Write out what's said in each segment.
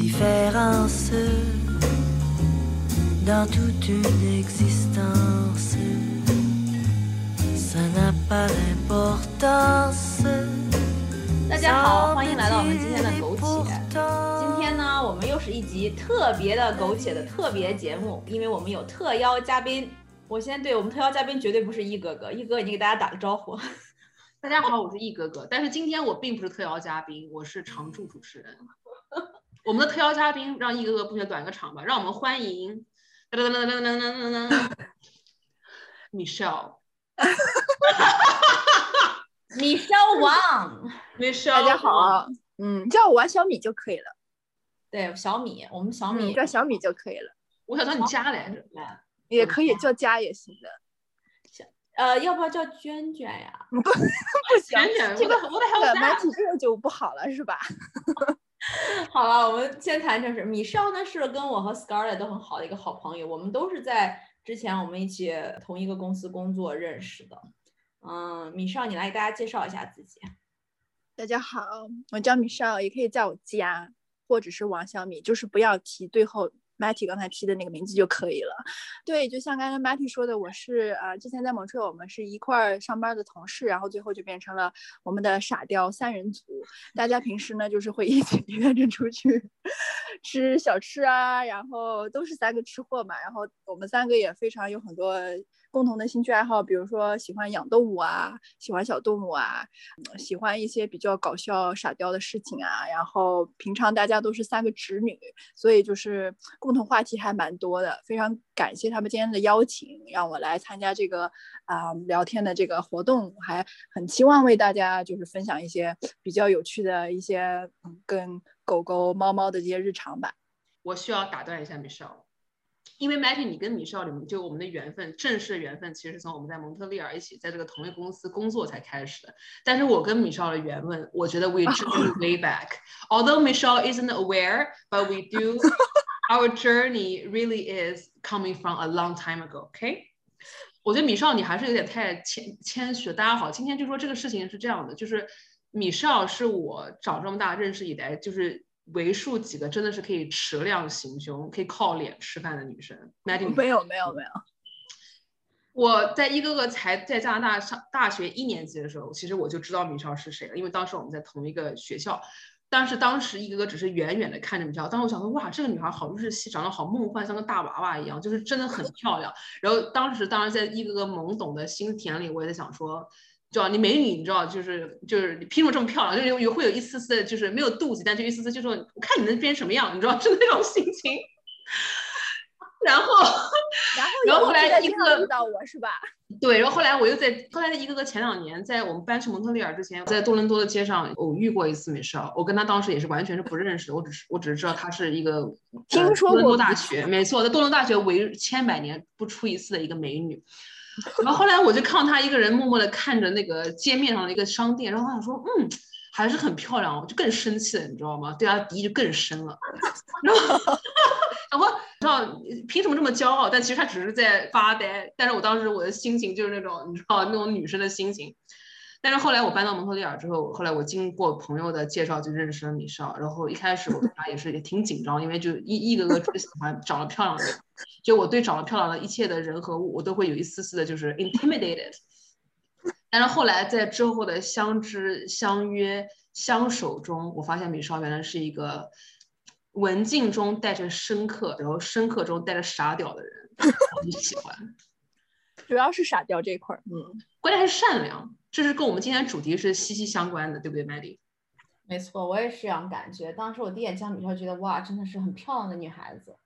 différence dans toute une existence. Ça n'a pas d'importance. 大家好，欢迎来到我们今天的苟且。今天呢，我们又是一集特别的苟且的特别节目，因为我们有特邀嘉宾。我先对我们特邀嘉宾绝对不是一哥哥，一哥已经给大家打个招呼。大家好，我是易哥哥，但是今天我并不是特邀嘉宾，我是常驻主持人。我们的特邀嘉宾，让一哥哥不选短个场吧，让我们欢迎噔噔噔噔噔噔噔噔，Michelle。米肖王，米肖，大家好，嗯，叫我玩小米就可以了。对，小米，我们小米、叫小米就可以了。我想叫你家来着，也可以叫家也行的。呃，要不要叫娟娟呀、不，不行，娟娟，这个我的还有蛮个就不好了，是吧？好了，我们先谈正事。米少呢是跟我和 Scarlett 都很好的一个好朋友，我们都是在之前我们一起同一个公司工作认识的。嗯，米少，你来给大家介绍一下自己。大家好，我叫米少，也可以叫我佳，或者是王小米，就是不要提最后。Matty 刚才提的那个名字就可以了。对，就像刚刚 Matty 说的，我是呃之前在蒙特，我们是一块儿上班的同事，然后最后就变成了我们的傻雕三人组。大家平时呢就是会一起约着出去 吃小吃啊，然后都是三个吃货嘛，然后我们三个也非常有很多。共同的兴趣爱好，比如说喜欢养动物啊，喜欢小动物啊，喜欢一些比较搞笑傻雕的事情啊。然后平常大家都是三个侄女，所以就是共同话题还蛮多的。非常感谢他们今天的邀请，让我来参加这个啊聊天的这个活动，还很期望为大家就是分享一些比较有趣的一些跟狗狗、猫猫的这些日常吧。我需要打断一下，Michelle。因为 Matty，你跟米少里面就我们的缘分，正式的缘分其实是从我们在蒙特利尔一起在这个同一公司工作才开始的。但是我跟米少的缘分，我觉得 we journey way back. Although Michelle isn't aware, but we do. Our journey really is coming from a long time ago. OK，我觉得米少你还是有点太谦谦虚了。大家好，今天就说这个事情是这样的，就是米少是我长这么大认识以来就是。为数几个真的是可以持量行凶、可以靠脸吃饭的女生。没有没有没有。我在一个个才在加拿大上大学一年级的时候，其实我就知道米少是谁了，因为当时我们在同一个学校。但是当时一个个只是远远的看着米少，当时我想说，哇，这个女孩好日系，长得好梦幻，像个大娃娃一样，就是真的很 漂亮。然后当时当然在一个个懵懂的心田里，我也在想说。知道你美女，你知道就是就是你凭什么这么漂亮？就有有会有一丝丝的，就是没有妒忌，但就一丝丝就说我看你能变成什么样，你知道是那种心情。然后然后然后后来一个遇到我是吧？对，然后后来我又在后来一个个前两年在我们搬去蒙特利尔之前，在多伦多的街上偶遇过一次美少，我跟他当时也是完全是不认识的，我只是我只是知道他是一个听说过多伦多大学，没错，在多伦多大学为千百年不出一次的一个美女。然后后来我就看到他一个人默默的看着那个街面上的一个商店，然后我想说，嗯，还是很漂亮，我就更生气了，你知道吗？对他敌意就更深了。然后，然后你，知道凭什么这么骄傲？但其实他只是在发呆。但是我当时我的心情就是那种，你知道那种女生的心情。但是后来我搬到蒙特利尔之后，后来我经过朋友的介绍就认识了米少。然后一开始我跟他也是也挺紧张，因为就一一个个特别喜欢长得漂亮的人。就我对长得漂亮的一切的人和物，我都会有一丝丝的就是 intimidated。但是后来在之后的相知、相约、相守中，我发现米少原来是一个文静中带着深刻，然后深刻中带着傻屌的人，很喜欢。主要是傻屌这一块儿，嗯，关键是善良。这是跟我们今天主题是息息相关的，对不对，Maddy？没错，我也是这样感觉。当时我第一眼见到米少，觉得哇，真的是很漂亮的女孩子。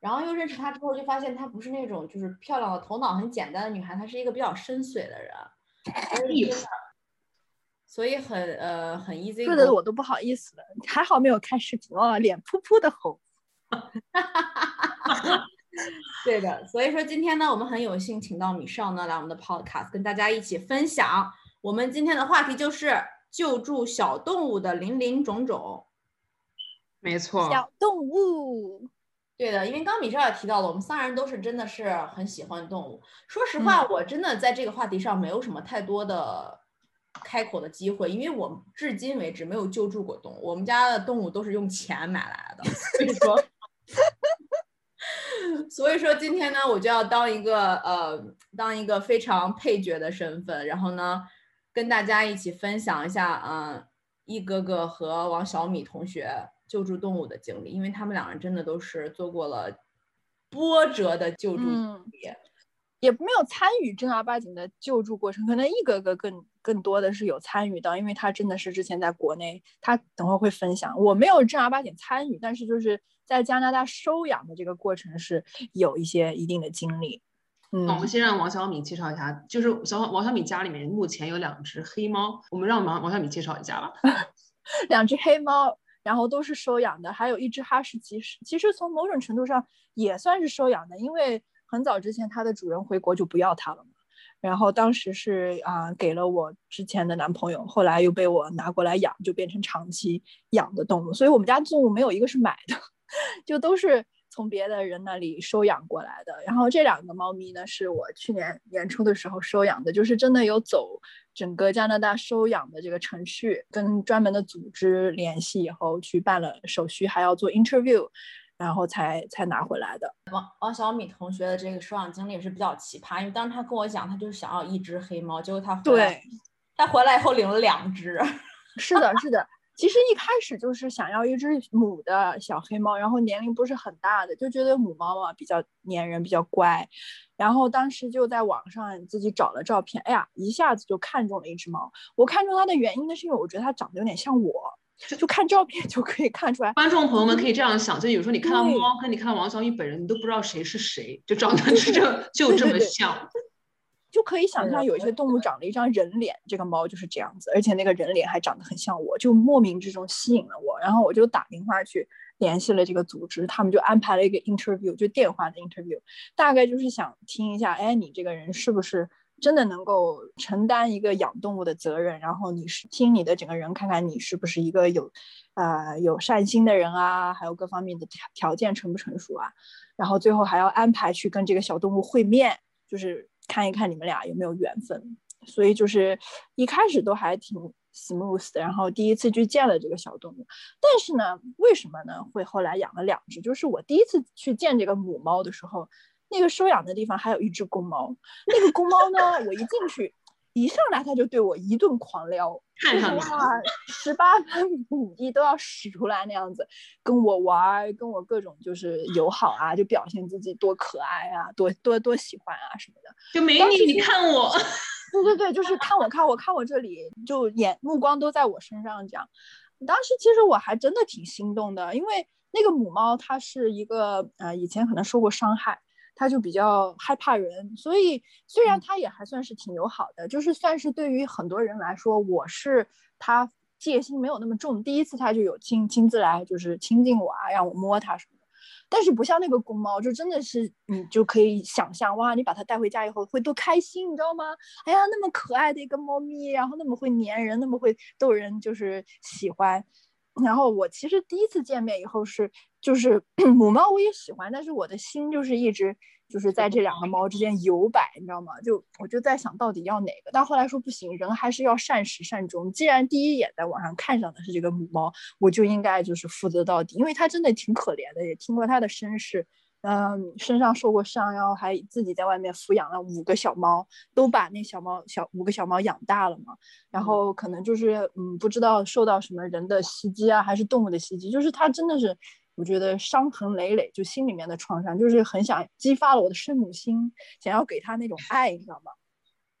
然后又认识她之后，就发现她不是那种就是漂亮的、头脑很简单的女孩，她是一个比较深邃的人。所以很呃很 easy。说的我都不好意思了，还好没有看视频哦，脸扑扑的红。对的，所以说今天呢，我们很有幸请到米少呢来我们的 podcast，跟大家一起分享。我们今天的话题就是救助小动物的林林种种。没错，小动物。对的，因为刚米少也提到了，我们三人都是真的是很喜欢动物。说实话，我真的在这个话题上没有什么太多的开口的机会，因为我至今为止没有救助过动物，我们家的动物都是用钱买来的，所以说，所以说今天呢，我就要当一个呃，当一个非常配角的身份，然后呢，跟大家一起分享一下，嗯，一哥哥和王小米同学救助动物的经历，因为他们两人真的都是做过了波折的救助经历。也没有参与正儿八经的救助过程，可能一哥哥更更多的是有参与到，因为他真的是之前在国内，他等会会分享。我没有正儿八经参与，但是就是在加拿大收养的这个过程是有一些一定的经历。嗯，我们先让王小米介绍一下，就是小王小米家里面目前有两只黑猫，我们让王王小米介绍一下吧。两只黑猫，然后都是收养的，还有一只哈士奇，其实从某种程度上也算是收养的，因为。很早之前，它的主人回国就不要它了嘛。然后当时是啊，给了我之前的男朋友，后来又被我拿过来养，就变成长期养的动物。所以我们家动物没有一个是买的，就都是从别的人那里收养过来的。然后这两个猫咪呢，是我去年年初的时候收养的，就是真的有走整个加拿大收养的这个程序，跟专门的组织联系以后去办了手续，还要做 interview。然后才才拿回来的。王王小米同学的这个收养经历也是比较奇葩，因为当时他跟我讲，他就是想要一只黑猫，结果他回来，他回来以后领了两只。是的，是的。其实一开始就是想要一只母的小黑猫，然后年龄不是很大的，就觉得母猫嘛比较粘人，比较乖。然后当时就在网上自己找了照片，哎呀，一下子就看中了一只猫。我看中它的原因呢，是因为我觉得它长得有点像我。就看照片就可以看出来，观众朋友们可以这样想，就有时候你看到猫，跟你看到王小雨本人，你都不知道谁是谁，就长 得就就这么像，就可以想象有一些动物长了一张人脸，这个猫就是这样子，而且那个人脸还长得很像我，就莫名之中吸引了我，然后我就打电话去联系了这个组织，他们就安排了一个 interview，就电话的 interview，大概就是想听一下，哎，你这个人是不是？真的能够承担一个养动物的责任，然后你是听你的整个人，看看你是不是一个有，呃，有善心的人啊，还有各方面的条条件成不成熟啊，然后最后还要安排去跟这个小动物会面，就是看一看你们俩有没有缘分。所以就是一开始都还挺 smooth 的，然后第一次去见了这个小动物，但是呢，为什么呢会后来养了两只？就是我第一次去见这个母猫的时候。那个收养的地方还有一只公猫，那个公猫呢，我一进去，一上来它就对我一顿狂撩，就是哇，十八般武艺都要使出来那样子，跟我玩，跟我各种就是友好啊，就表现自己多可爱啊，多多多喜欢啊什么的。就美女，你看我，对对对，就是看我看我看我这里，就眼目光都在我身上这样。当时其实我还真的挺心动的，因为那个母猫它是一个呃以前可能受过伤害。他就比较害怕人，所以虽然他也还算是挺友好的，就是算是对于很多人来说，我是他戒心没有那么重。第一次他就有亲亲自来，就是亲近我啊，让我摸它什么的。但是不像那个公猫，就真的是你就可以想象，哇，你把它带回家以后会多开心，你知道吗？哎呀，那么可爱的一个猫咪，然后那么会粘人，那么会逗人，就是喜欢。然后我其实第一次见面以后是，就是 母猫我也喜欢，但是我的心就是一直就是在这两个猫之间游摆，你知道吗？就我就在想到底要哪个，但后来说不行，人还是要善始善终。既然第一眼在网上看上的是这个母猫，我就应该就是负责到底，因为它真的挺可怜的，也听过它的身世。嗯，身上受过伤，然后还自己在外面抚养了五个小猫，都把那小猫小五个小猫养大了嘛。然后可能就是嗯，不知道受到什么人的袭击啊，还是动物的袭击，就是它真的是，我觉得伤痕累累，就心里面的创伤，就是很想激发了我的圣母心，想要给它那种爱，你知道吗？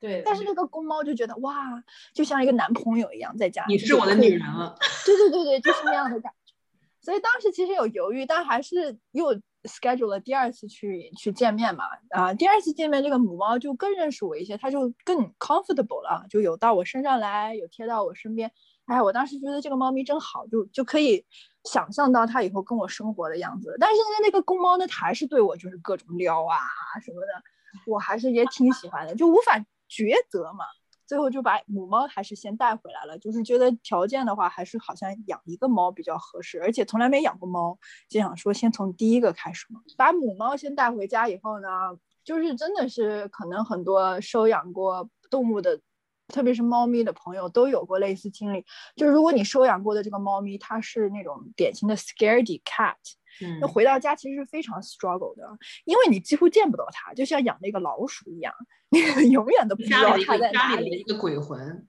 对。但是那个公猫就觉得哇，就像一个男朋友一样在家。你是我的女人了。对对对对，就是那样的感觉。所以当时其实有犹豫，但还是又。schedule 了第二次去去见面嘛，啊，第二次见面这个母猫就更认识我一些，它就更 comfortable 了，就有到我身上来，有贴到我身边，哎，我当时觉得这个猫咪真好，就就可以想象到它以后跟我生活的样子。但是现在那个公猫呢，它还是对我就是各种撩啊什么的，我还是也挺喜欢的，就无法抉择嘛。最后就把母猫还是先带回来了，就是觉得条件的话，还是好像养一个猫比较合适，而且从来没养过猫，就想说先从第一个开始嘛。把母猫先带回家以后呢，就是真的是可能很多收养过动物的特别是猫咪的朋友都有过类似经历，就是如果你收养过的这个猫咪，它是那种典型的 scaredy cat，嗯那回到家其实是非常 struggle 的，因为你几乎见不到它，就像养那个老鼠一样，你 永远都不知道它在家哪里。里的一个鬼魂。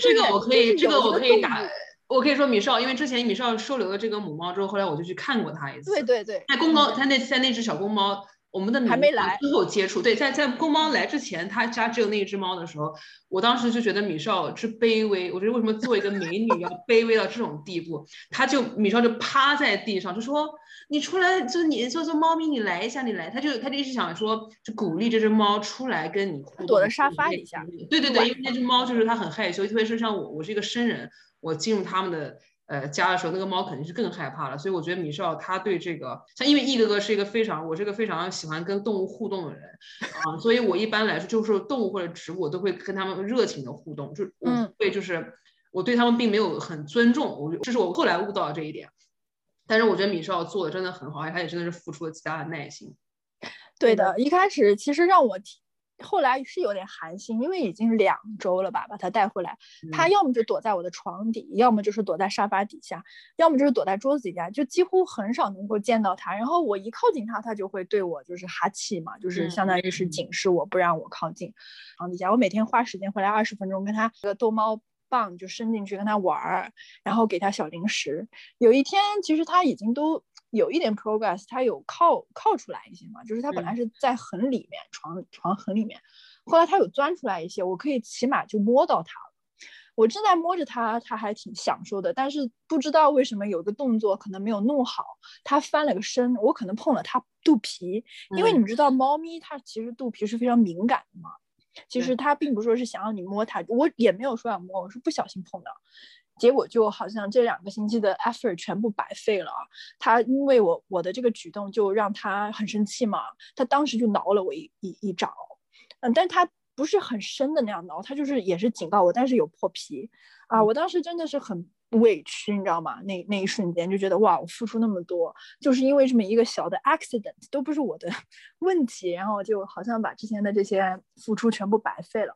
这个我可以，这个我可以打我可以说米少，因为之前米少收留了这个母猫之后，后来我就去看过它一次。对对对，在公猫，它那在那只小公猫，我们的还没来最后接触。对，在在公猫来之前，他家只有那一只猫的时候，我当时就觉得米少之卑微。我觉得为什么做一个美女要卑微到这种地步？他就米少就趴在地上，就说：“你出来，就你做做猫咪，你来一下，你来。”他就他就一直想说，就鼓励这只猫出来跟你互动。躲在沙发底下对对对，因为那只猫就是它很害羞，特别是像我，我是一个生人，我进入他们的。呃，家的时候，那个猫肯定是更害怕了，所以我觉得米少他对这个，像因为易哥哥是一个非常，我是一个非常喜欢跟动物互动的人啊、所以我一般来说就是动物或者植物，我都会跟他们热情的互动，就我嗯会就是我对他们并没有很尊重，我这是我后来悟到的这一点。但是我觉得米少做的真的很好，而且他也真的是付出了极大的耐心。对的，一开始其实让我提，后来是有点寒心，因为已经两周了吧，把它带回来，它嗯要么就躲在我的床底，要么就是躲在沙发底下，要么就是躲在桌子底下，就几乎很少能够见到它。然后我一靠近它，它就会对我就是哈气嘛，就是嗯相当于是嗯警示我，不让我靠近床底下。我每天花时间回来二十分钟，跟它这个逗猫棒就伸进去跟它玩儿，然后给它小零食。有一天，其实它已经都有一点 progress，它有靠靠出来一些嘛，就是它本来嗯。是在痕里面，床床痕里面，后来它有钻出来一些，我可以起码就摸到它了。我正在摸着它，它还挺享受的，但是不知道为什么有个动作可能没有弄好，它翻了个身，我可能碰了它肚皮，因为你嗯。们知道猫咪它其实肚皮是非常敏感的嘛，其实它并不是说是想让你摸它，我也没有说要摸，我是不小心碰到，结果就好像这两个星期的 effort 全部白费了啊。它因为我我的这个举动就让他很生气嘛，他当时就挠了我一一一掌，嗯，但他不是很深的那样挠，他就是也是警告我，但是有破皮啊，我当时真的是很委屈，你知道吗？那那一瞬间就觉得哇，我付出那么多，就是因为这么一个小的 accident 都不是我的 问题，然后就好像把之前的这些付出全部白费了。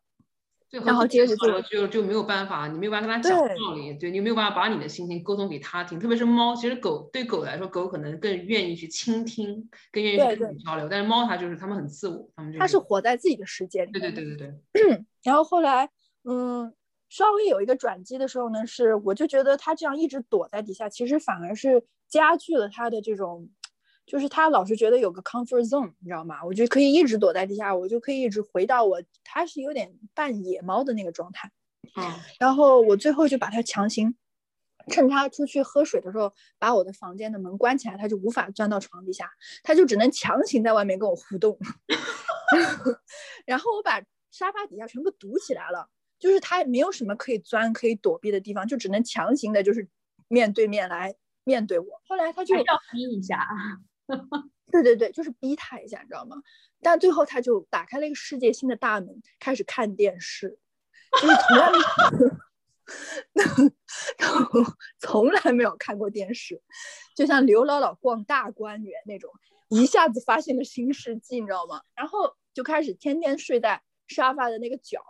最后然后接着就就就没有办法，你没有办法跟他讲对道理，对你没有办法把你的心情沟通给他听。特别是猫，其实狗对狗来说，狗可能更愿意去倾听，更愿意去跟你交流。但是猫它就是它们很自我，它们就它是活在自己的世界里对。对对对对，然后后来，嗯，稍微有一个转机的时候呢，是我就觉得它这样一直躲在底下，其实反而是加剧了它的这种，就是他老是觉得有个 comfort zone，你知道吗？我就可以一直躲在地下，我就可以一直回到我他是有点半野猫的那个状态。嗯，然后我最后就把他强行。趁他出去喝水的时候，把我的房间的门关起来，他就无法钻到床底下，他就只能强行在外面跟我互动。然后我把沙发底下全部堵起来了，就是他没有什么可以钻、可以躲避的地方，就只能强行的，就是面对面来面对我。后来他就要逼一下。对对对，就是逼他一下，你知道吗？但最后他就打开了一个世界新的大门，开始看电视，就是从来没有 从来没有看过电视，就像刘姥姥逛大观园那种，一下子发现了新世纪，你知道吗？然后就开始天天睡在沙发的那个角。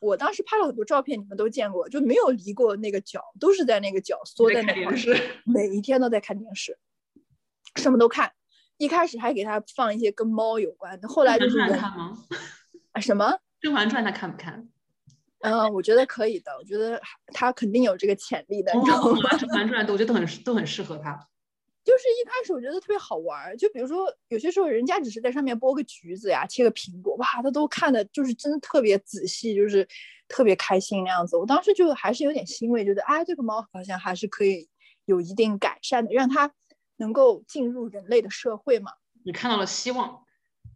我当时拍了很多照片，你们都见过，就没有离过那个角，都是在那个角缩在那块每一天都在看电视，什么都看。一开始还给他放一些跟猫有关的，后来就是什么？《甄嬛传》他看不看？嗯，我觉得可以的，我觉得他肯定有这个潜力的，哦你知道吗？《甄嬛传》我觉得都很都很适合他。就是一开始我觉得特别好玩儿，就比如说有些时候人家只是在上面剥个橘子呀，切个苹果，哇，他都看的就是真的特别仔细，就是特别开心那样子。我当时就还是有点欣慰，觉得哎，这个猫好像还是可以有一定改善的，让它能够进入人类的社会嘛。你看到了希望，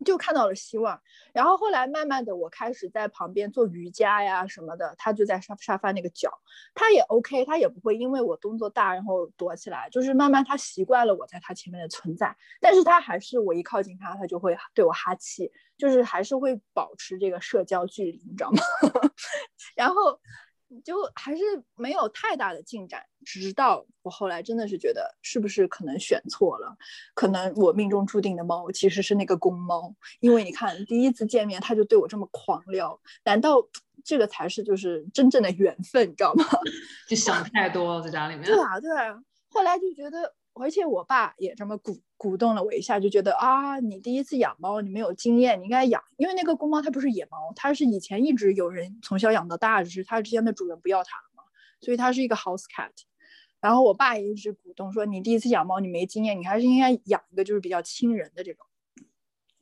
就看到了希望。然后后来慢慢的，我开始在旁边做瑜伽呀什么的，他就在沙沙发那个角，他也 OK，他也不会因为我动作大然后躲起来，就是慢慢他习惯了我在他前面的存在，但是他还是我一靠近他，他就会对我哈气，就是还是会保持这个社交距离，你知道吗？然后。就还是没有太大的进展，直到我后来真的是觉得是不是可能选错了，可能我命中注定的猫其实是那个公猫，因为你看第一次见面他就对我这么狂撩，难道这个才是就是真正的缘分，你知道吗？就想太多了，在家里面。对啊，对啊。后来就觉得，而且我爸也这么鼓鼓动了我一下，就觉得啊，你第一次养猫，你没有经验，你应该养，因为那个公猫它不是野猫，它是以前一直有人从小养到大，只是它之前的主人不要它了嘛，所以它是一个 house cat。然后我爸也一直鼓动说，你第一次养猫，你没经验，你还是应该养一个就是比较亲人的这种。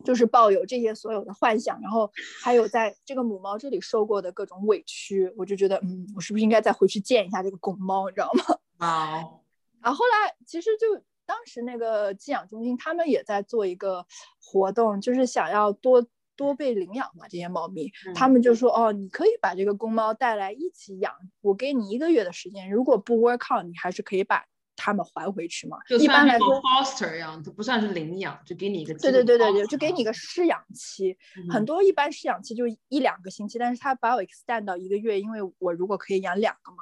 就是抱有这些所有的幻想，然后还有在这个母猫这里受过的各种委屈，我就觉得，嗯，我是不是应该再回去见一下这个公猫，你知道吗？然后后来其实就当时那个寄养中心，他们也在做一个活动，就是想要多多被领养嘛，这些猫咪，他们就说，哦，你可以把这个公猫带来一起养，我给你一个月的时间，如果不 work out，你还是可以把。它们还回去嘛？一般来说，foster 一样，它不算是领养，就给你一个对对对对对，就给你一个试养期。很多一般试养期就一两个星期，但是他把我 extend 到一个月，因为我如果可以养两个嘛。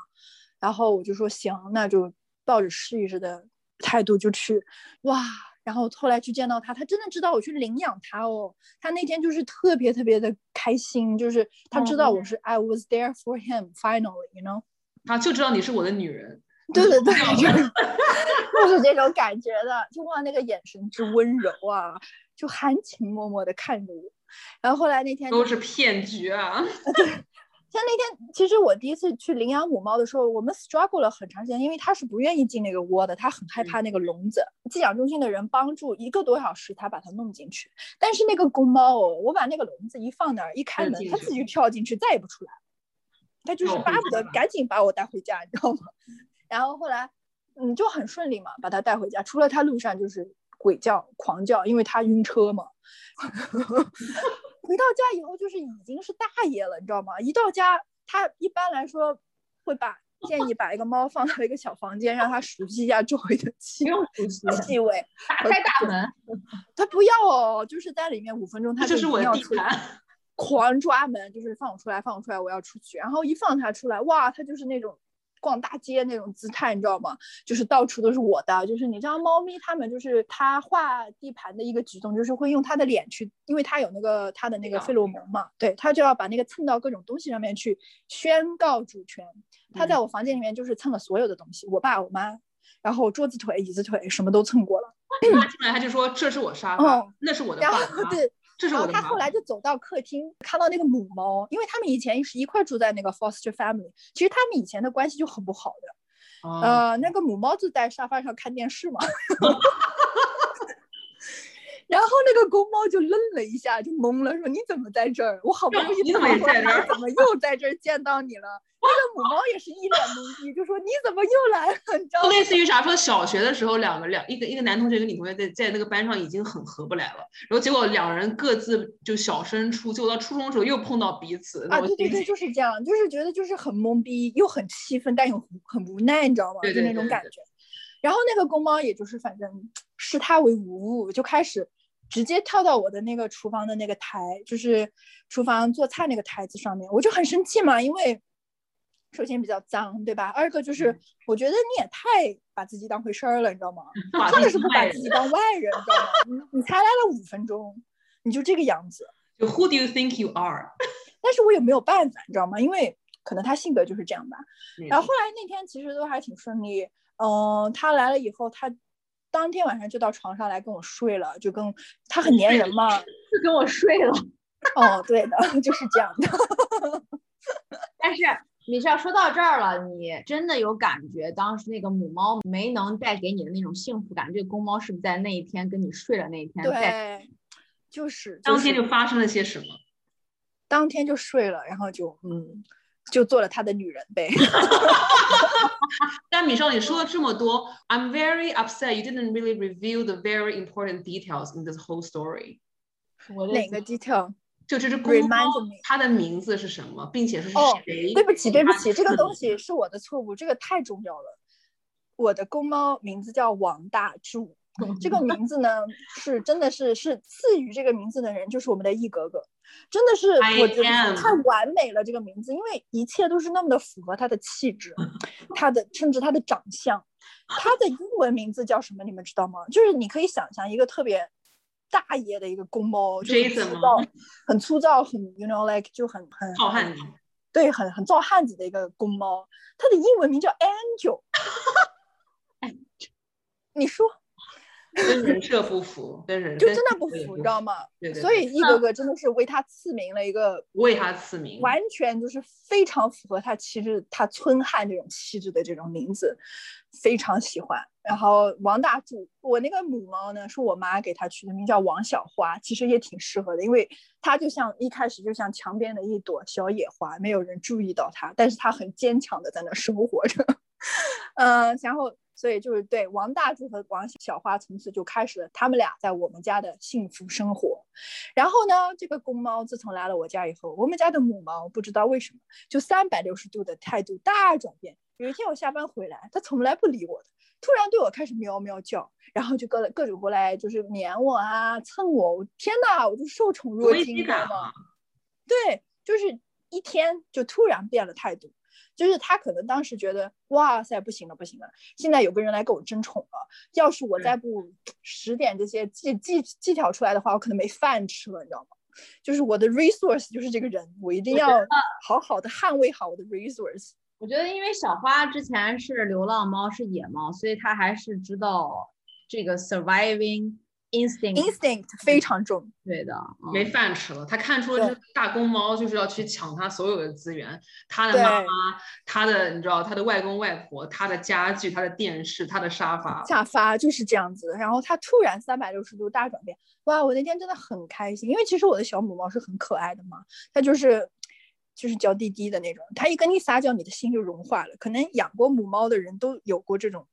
然后我就说行，那就抱着试一试的态度就去。哇！然后后来去见到他，他真的知道我去领养他哦。他那天就是特别特别的开心，就是他知道我是 I was there for him finally，you know。他就知道你是我的女人。对对对，就是这种感觉的，就哇，那个眼神之温柔啊，就含情脉脉的看着我。然后后来那天都是骗局啊！对，像那天，其实我第一次去领养母猫的时候，我们 struggle 了很长时间，因为它是不愿意进那个窝的，它很害怕那个笼子。寄养中心的人帮助一个多小时才把它弄进去，但是那个公猫哦，我把那个笼子一放那儿，一开门，它自己就跳进去，再也不出来。它就是巴不得赶紧把我带回家，你知道吗？然后后来，嗯，就很顺利嘛，把它带回家。除了它路上就是鬼叫、狂叫，因为它晕车嘛。回到家以后就是已经是大爷了，你知道吗？一到家，他一般来说会把 建议把一个猫放到一个小房间，让它熟悉一下周围的气 气味。打开大门，他不要哦，就是在里面五分钟，他就是我要出来，狂抓门，就是放我出来，放我出来，我要出去。然后一放他出来，哇，他就是那种。逛大街那种姿态，你知道吗？就是到处都是我的，就是你知道，猫咪它们就是它画地盘的一个举动，就是会用它的脸去，因为它有那个它的那个费洛蒙嘛，对，它就要把那个蹭到各种东西上面去宣告主权。它在我房间里面就是蹭了所有的东西，我爸我妈，然后桌子腿、椅子腿什么都蹭过了。他进来他就说这是我沙发，那是我的爸爸。对。然后他后来就走到客厅，看到那个母猫，因为他们以前是一块住在那个 foster family，其实他们以前的关系就很不好的。呃，那个母猫就在沙发上看电视嘛。然后那个公猫就愣了一下，就懵了，说：“你怎么在这儿？我好不容易跑过来，怎么又在这儿见到你了？”那个母猫也是一脸懵逼，就说：“你怎么又来了？”你知道类似于啥？说小学的时候，两个两一个一个男同学跟女同学在在那个班上已经很合不来了，然后结果两人各自就小升初，结果到初中的时候又碰到彼此。啊，对对对，就是这样，就是觉得就是很懵逼，又很气愤，但又很无奈，你知道吗？就那种感觉。然后那个公猫也就是反正视他为无物，就开始。直接跳到我的那个厨房的那个台，就是厨房做菜那个台子上面，我就很生气嘛，因为首先比较脏，对吧？二个就是我觉得你也太把自己当回事儿了，你知道吗？真的是不把自己当外人，你知道吗？你你才来了五分钟，你就这个样子。就 Who do you think you are？但是我也没有办法，你知道吗？因为可能他性格就是这样吧。然后后来那天其实都还挺顺利，嗯，他来了以后，他。当天晚上就到床上来跟我睡了，就跟他很粘人嘛，就跟我睡了。哦，对的，就是这样的。但是米少说到这儿了，你真的有感觉当时那个母猫没能带给你的那种幸福感？这个公猫是不是在那一天跟你睡了那一天？对，就是当天就发生了些什么？当天就睡了，然后就嗯。就做了他的女人呗。但米少，你说了这么多，I'm very upset you didn't really reveal the very important details in this whole story。哪个 detail？就这只公猫，它的名字是什么，并且是谁？对不起，对不起，这个东西是我的错误，这个太重要了。我的公猫名字叫王大柱。这个名字呢，是真的是是赐予这个名字的人，就是我们的易格格，真的是我觉得太完美了。这个名字，因为一切都是那么的符合他的气质，他的甚至他的长相。他的英文名字叫什么？你们知道吗？就是你可以想象一个特别大爷的一个公猫，就很粗糙，很粗糙，很 you know like 就很很浩瀚。对，很很造汉子的一个公猫，它的英文名叫 Angel。你说，跟人设不符，跟人就真的不符，你知道吗？对对。所以一哥哥真的是为他赐名了一个，为他赐名，完全就是非常符合他气质，他村汉这种气质的这种名字，非常喜欢。然后王大柱，我那个母猫呢，是我妈给它取的名叫王小花，其实也挺适合的，因为它就像一开始就像墙边的一朵小野花，没有人注意到它，但是它很坚强的在那生活着。嗯，然后所以就是对王大柱和王小花从此就开始了他们俩在我们家的幸福生活。然后呢，这个公猫自从来了我家以后，我们家的母猫不知道为什么就三百六十度的态度大转变。有一天我下班回来，它从来不理我的。突然对我开始喵喵叫，然后就各各种过来，就是黏我啊，蹭我。我天哪，我就受宠若惊，知道吗？对，就是一天就突然变了态度，就是他可能当时觉得哇塞，不行了不行了，现在有个人来给我争宠了。要是我再不使点这些技技技巧出来的话，我可能没饭吃了，你知道吗？就是我的 resource 就是这个人，我一定要好好的捍卫好我的 resource。我觉得，因为小花之前是流浪猫，是野猫，所以它还是知道这个 surviving instinct instinct 非常重。对的，没饭吃了。他看出了这大公猫就是要去抢他所有的资源，他的妈妈，他的你知道，他的外公外婆，他的家具，他的电视，他的沙发。沙发就是这样子。然后他突然三百六十度大转变，哇！我那天真的很开心，因为其实我的小母猫是很可爱的嘛，它就是。就是娇滴滴的那种，它一跟你撒娇，你的心就融化了。可能养过母猫的人都有过这种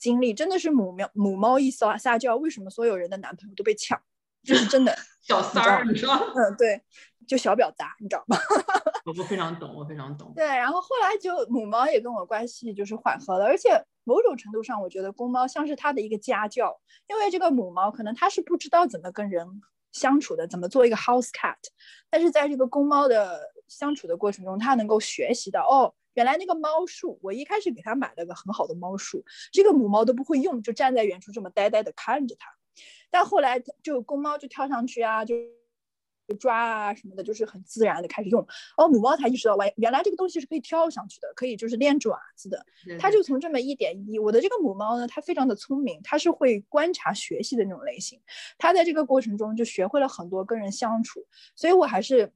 经历，真的是母喵母猫一撒撒娇，为什么所有人的男朋友都被抢？就是真的 小三儿，你说？嗯，对，就小表达，你知道吗？我非常懂，我非常懂。对，然后后来就母猫也跟我关系就是缓和了，而且某种程度上，我觉得公猫像是它的一个家教，因为这个母猫可能它是不知道怎么跟人相处的，怎么做一个 house cat，但是在这个公猫的。相处的过程中，它能够学习到哦，原来那个猫树，我一开始给它买了个很好的猫树，这个母猫都不会用，就站在远处这么呆呆的看着它。但后来就公猫就跳上去啊，就抓啊什么的，就是很自然的开始用。哦，母猫才意识到，原原来这个东西是可以跳上去的，可以就是练爪子的。它就从这么一点一，我的这个母猫呢，它非常的聪明，它是会观察学习的那种类型。它在这个过程中就学会了很多跟人相处，所以我还是。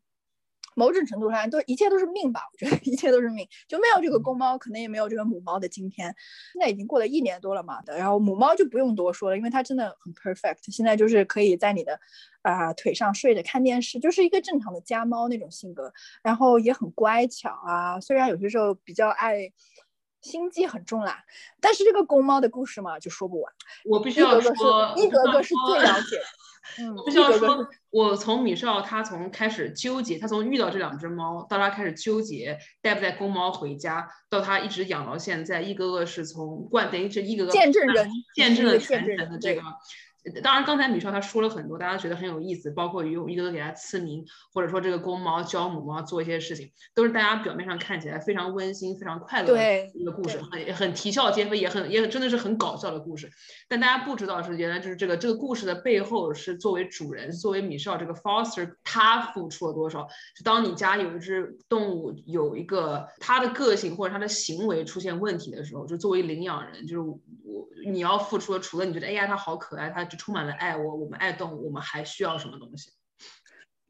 某种程度上都一切都是命吧，我觉得 一切都是命，就没有这个公猫，可能也没有这个母猫的今天。现在已经过了一年多了嘛的，然后母猫就不用多说了，因为它真的很 perfect，现在就是可以在你的啊腿上睡着看电视，就是一个正常的家猫那种性格，然后也很乖巧啊，虽然有些时候比较爱心机很重啦，但是这个公猫的故事嘛就说不完。我必须要说，一格格是最了解。嗯，必须要说，我从米少他从开始纠结，他从遇到这两只猫到他开始纠结带不带公猫回家，到他一直养到现在，一个个是从冠等于是一个个见证人，见证了全程的这个。当然，刚才米少他说了很多，大家觉得很有意思，包括用一个个给它赐名，或者说这个公猫教母猫做一些事情，都是大家表面上看起来非常温馨、非常快乐的一个故事，很很啼笑皆非，也很也很真的是很搞笑的故事。但大家不知道是原来就是这个这个故事的背后是作为主人，作为米少这个 foster 他付出了多少？就当你家有一只动物有一个它的个性或者它的行为出现问题的时候，就作为领养人，就是我你要付出的，除了你觉得哎呀它好可爱，它。充满了爱，我我们爱动物，我们还需要什么东西？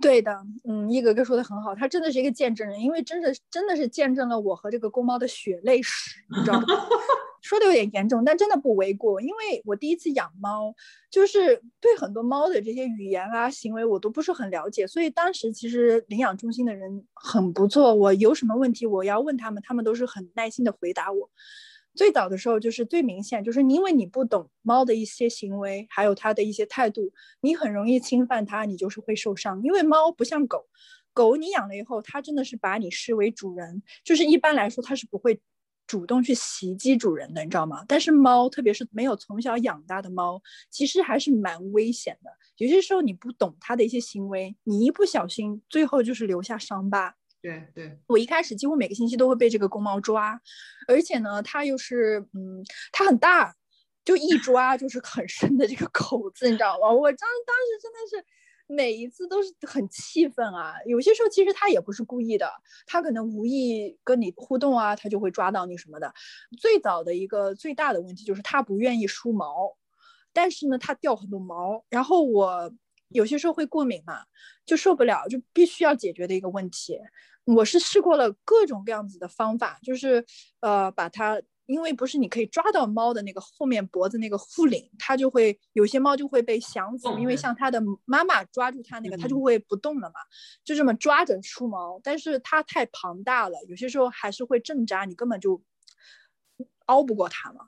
对的，嗯，一哥哥说的很好，他真的是一个见证人，因为真的真的是见证了我和这个公猫的血泪史，你知道吗？说的有点严重，但真的不为过，因为我第一次养猫，就是对很多猫的这些语言啊行为我都不是很了解，所以当时其实领养中心的人很不错，我有什么问题我要问他们，他们都是很耐心的回答我。最早的时候就是最明显，就是因为你不懂猫的一些行为，还有它的一些态度，你很容易侵犯它，你就是会受伤。因为猫不像狗，狗你养了以后，它真的是把你视为主人，就是一般来说它是不会主动去袭击主人的，你知道吗？但是猫，特别是没有从小养大的猫，其实还是蛮危险的。有些时候你不懂它的一些行为，你一不小心，最后就是留下伤疤。对对，我一开始几乎每个星期都会被这个公猫抓，而且呢，它又是，嗯，它很大，就一抓就是很深的这个口子，你知道吗？我当当时真的是每一次都是很气愤啊。有些时候其实他也不是故意的，他可能无意跟你互动啊，他就会抓到你什么的。最早的一个最大的问题就是他不愿意梳毛，但是呢，他掉很多毛，然后我有些时候会过敏嘛，就受不了，就必须要解决的一个问题。我是试过了各种各样子的方法，就是呃把它。因为不是你可以抓到猫的那个后面脖子那个护领，它就会有些猫就会被想死，因为像它的妈妈抓住它那个，它就会不动了嘛，就这么抓着梳毛，但是它太庞大了，有些时候还是会挣扎，你根本就。熬不过他嘛，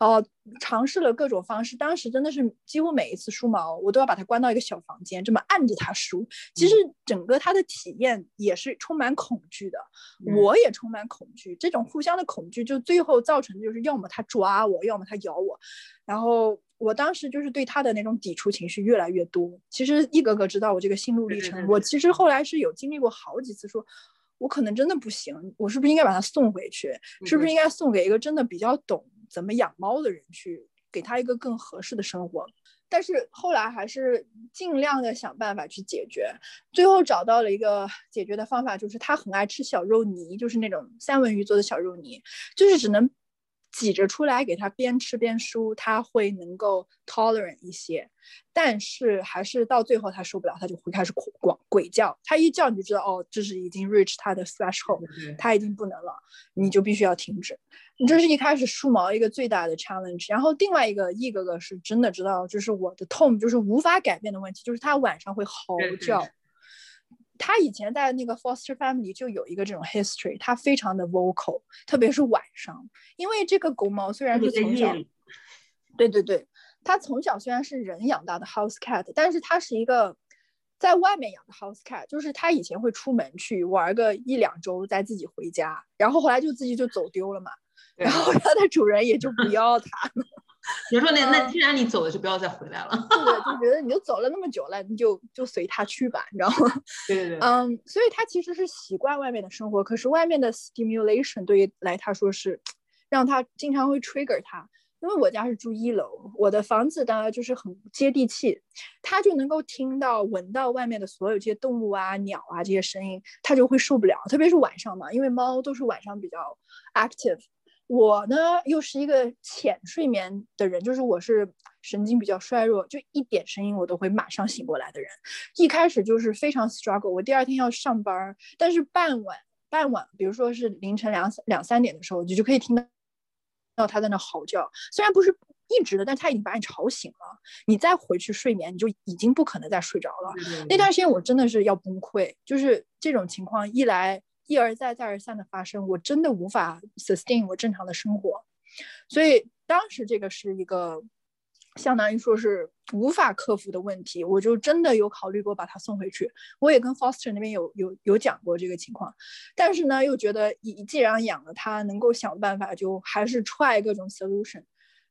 然后尝试了各种方式，当时真的是几乎每一次梳毛，我都要把它关到一个小房间，这么按着它梳。其实整个它的体验也是充满恐惧的，我也充满恐惧。这种互相的恐惧，就最后造成的就是要么它抓我，要么它咬我。然后我当时就是对它的那种抵触情绪越来越多。其实一个个知道我这个心路历程，我其实后来是有经历过好几次说。我可能真的不行，我是不是应该把它送回去？是不是应该送给一个真的比较懂怎么养猫的人去，给他一个更合适的生活？但是后来还是尽量的想办法去解决，最后找到了一个解决的方法，就是他很爱吃小肉泥，就是那种三文鱼做的小肉泥，就是只能。挤着出来给他边吃边梳，他会能够 tolerant 一些，但是还是到最后他受不了，他就会开始狂鬼叫。他一叫你就知道，哦，这是已经 reach 他的 threshold，他已经不能了，你就必须要停止。你这是一开始梳毛一个最大的 challenge，然后另外一个一哥哥是真的知道，就是我的痛就是无法改变的问题，就是他晚上会嚎叫。他以前在那个 foster family 就有一个这种 history，他非常的 vocal，特别是晚上，因为这个狗猫虽然是从小，对对对，它从小虽然是人养大的 house cat，但是它是一个在外面养的 house cat，就是它以前会出门去玩个一两周再自己回家，然后后来就自己就走丢了嘛，然后它的主人也就不要它。比如说，那那既然你走了，就不要再回来了。对，就觉得你就走了那么久了，你就就随他去吧，你知道吗？对对对。嗯，所以他其实是习惯外面的生活，可是外面的 stimulation 对于来他说是让他经常会 trigger 他。因为我家是住一楼，我的房子当然就是很接地气，他就能够听到、闻到外面的所有这些动物啊、鸟啊这些声音，他就会受不了。特别是晚上嘛，因为猫都是晚上比较 active。我呢，又是一个浅睡眠的人，就是我是神经比较衰弱，就一点声音我都会马上醒过来的人。一开始就是非常 struggle，我第二天要上班，但是傍晚傍晚，比如说是凌晨两两三点的时候，你就可以听到到他在那嚎叫。虽然不是一直的，但他已经把你吵醒了。你再回去睡眠，你就已经不可能再睡着了。那段时间我真的是要崩溃，就是这种情况一来。一而再、再而三的发生，我真的无法 sustain 我正常的生活，所以当时这个是一个相当于说是无法克服的问题，我就真的有考虑过把它送回去。我也跟 foster 那边有有有讲过这个情况，但是呢，又觉得你既然养了它，能够想办法，就还是 try 各种 solution。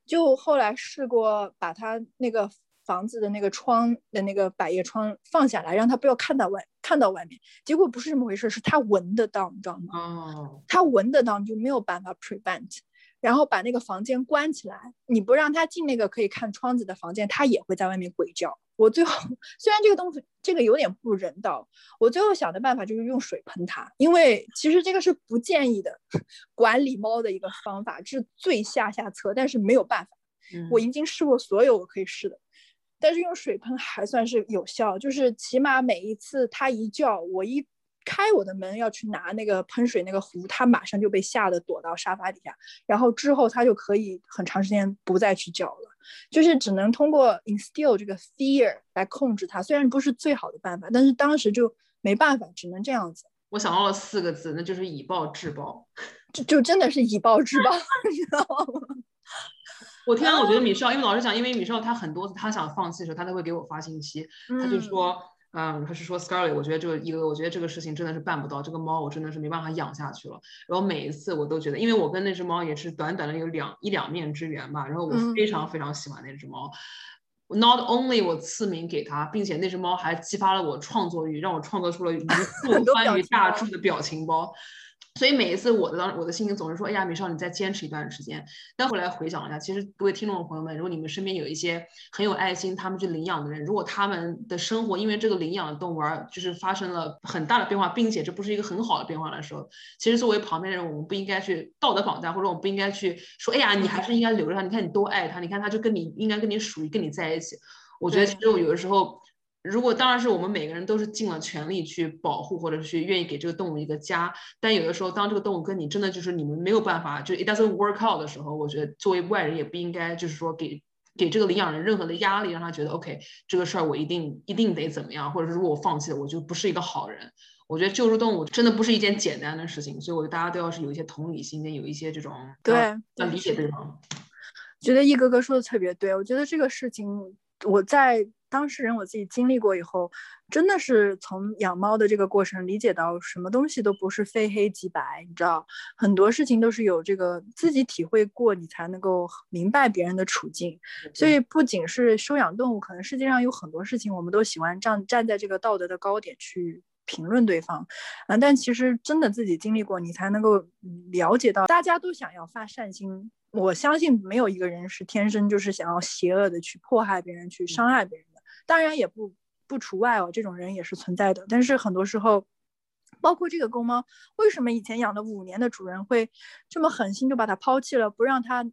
就后来试过把它那个。房子的那个窗的那个百叶窗放下来，让他不要看到外看到外面。结果不是这么回事，是他闻得到，你知道吗？哦，他闻得到，你就没有办法 prevent。然后把那个房间关起来，你不让他进那个可以看窗子的房间，他也会在外面鬼叫。我最后虽然这个东西这个有点不人道，我最后想的办法就是用水喷它，因为其实这个是不建议的管理猫的一个方法，这是最下下策，但是没有办法。我已经试过所有我可以试的。但是用水喷还算是有效，就是起码每一次它一叫，我一开我的门要去拿那个喷水那个壶，它马上就被吓得躲到沙发底下，然后之后它就可以很长时间不再去叫了，就是只能通过 instill 这个 fear 来控制它，虽然不是最好的办法，但是当时就没办法，只能这样子。我想到了四个字，那就是以暴制暴，就就真的是以暴制暴，你知道吗？我听完，我觉得米少，因为老实讲，因为米少他很多次他想放弃的时候，他都会给我发信息，他就说，嗯，他是说 Scarlet，我觉得这个一个，我觉得这个事情真的是办不到，这个猫我真的是没办法养下去了。然后每一次我都觉得，因为我跟那只猫也是短短的有两一两面之缘吧，然后我非常非常喜欢那只猫，Not only 我赐名给他，并且那只猫还激发了我创作欲，让我创作出了无数关于大柱的表情包。所以每一次我的当我的心情总是说，哎呀，美少，你再坚持一段时间。但后来回想一下，其实各位听众朋友们，如果你们身边有一些很有爱心，他们去领养的人，如果他们的生活因为这个领养的动物而就是发生了很大的变化，并且这不是一个很好的变化的时候，其实作为旁边的人，我们不应该去道德绑架，或者我们不应该去说，哎呀，你还是应该留着它，你看你多爱它，你看它就跟你应该跟你属于跟你在一起。我觉得其实我有的时候。如果当然是我们每个人都是尽了全力去保护，或者是愿意给这个动物一个家，但有的时候当这个动物跟你真的就是你们没有办法，就 it doesn't work out 的时候，我觉得作为外人也不应该就是说给给这个领养人任何的压力，让他觉得 OK 这个事儿我一定一定得怎么样，或者是如果我放弃了，我就不是一个好人。我觉得救助动物真的不是一件简单的事情，所以我觉得大家都要是有一些同理心，跟有一些这种对要理解对方。觉得一哥哥说的特别对，我觉得这个事情我在。当事人我自己经历过以后，真的是从养猫的这个过程理解到，什么东西都不是非黑即白，你知道，很多事情都是有这个自己体会过，你才能够明白别人的处境。所以不仅是收养动物，可能世界上有很多事情，我们都喜欢站站在这个道德的高点去评论对方，嗯，但其实真的自己经历过，你才能够了解到，大家都想要发善心，我相信没有一个人是天生就是想要邪恶的去迫害别人，去伤害别人的。当然也不不除外哦，这种人也是存在的。但是很多时候，包括这个公猫，为什么以前养了五年的主人会这么狠心就把它抛弃了，不让它